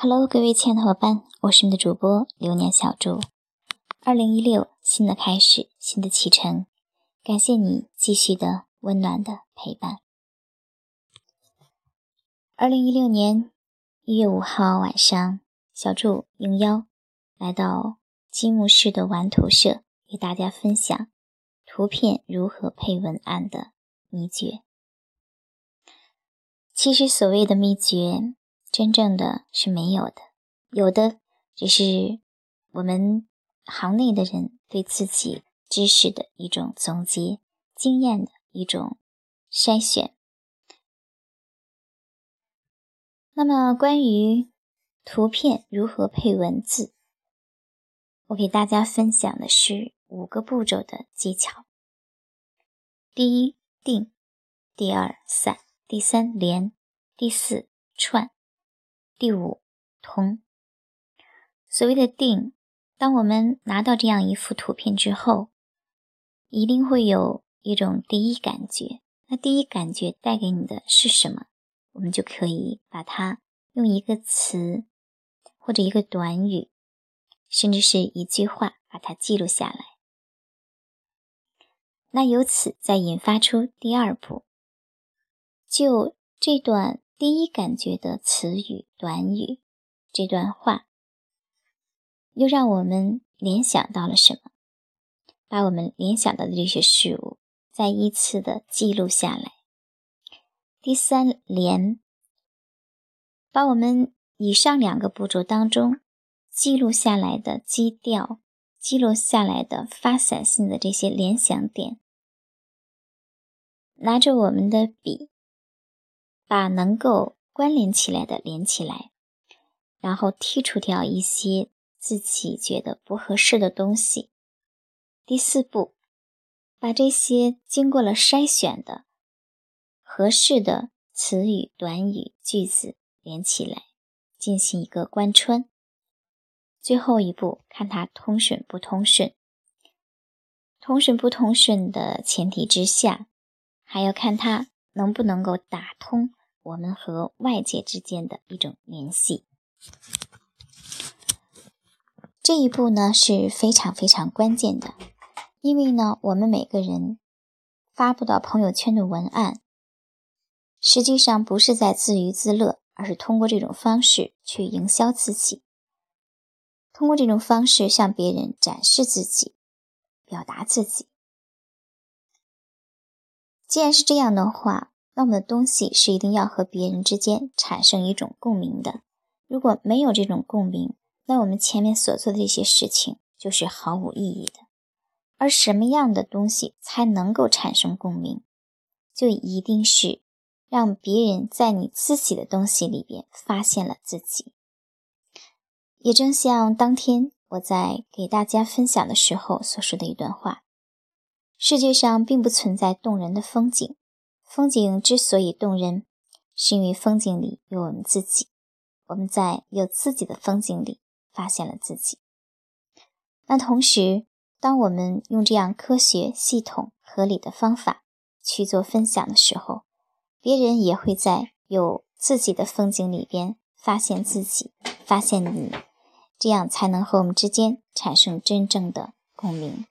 Hello，各位亲爱的伙伴，我是你的主播流年小猪。二零一六，新的开始，新的启程，感谢你继续的温暖的陪伴。二零一六年一月五号晚上，小猪应邀来到积木式的玩图社，给大家分享图片如何配文案的秘诀。其实，所谓的秘诀。真正的是没有的，有的只是我们行内的人对自己知识的一种总结、经验的一种筛选。那么，关于图片如何配文字，我给大家分享的是五个步骤的技巧：第一，定；第二，散；第三，连；第四，串。第五，通。所谓的定，当我们拿到这样一幅图片之后，一定会有一种第一感觉。那第一感觉带给你的是什么？我们就可以把它用一个词，或者一个短语，甚至是一句话，把它记录下来。那由此再引发出第二步，就这段。第一感觉的词语、短语，这段话又让我们联想到了什么？把我们联想到的这些事物再依次的记录下来。第三连，把我们以上两个步骤当中记录下来的基调、记录下来的发散性的这些联想点，拿着我们的笔。把能够关联起来的连起来，然后剔除掉一些自己觉得不合适的东西。第四步，把这些经过了筛选的合适的词语、短语、句子连起来，进行一个贯穿。最后一步，看它通顺不通顺。通顺不通顺的前提之下，还要看它能不能够打通。我们和外界之间的一种联系，这一步呢是非常非常关键的，因为呢，我们每个人发布到朋友圈的文案，实际上不是在自娱自乐，而是通过这种方式去营销自己，通过这种方式向别人展示自己，表达自己。既然是这样的话，那我们的东西是一定要和别人之间产生一种共鸣的。如果没有这种共鸣，那我们前面所做的这些事情就是毫无意义的。而什么样的东西才能够产生共鸣？就一定是让别人在你自己的东西里边发现了自己。也正像当天我在给大家分享的时候所说的一段话：世界上并不存在动人的风景。风景之所以动人，是因为风景里有我们自己。我们在有自己的风景里发现了自己。那同时，当我们用这样科学、系统、合理的方法去做分享的时候，别人也会在有自己的风景里边发现自己，发现你，这样才能和我们之间产生真正的共鸣。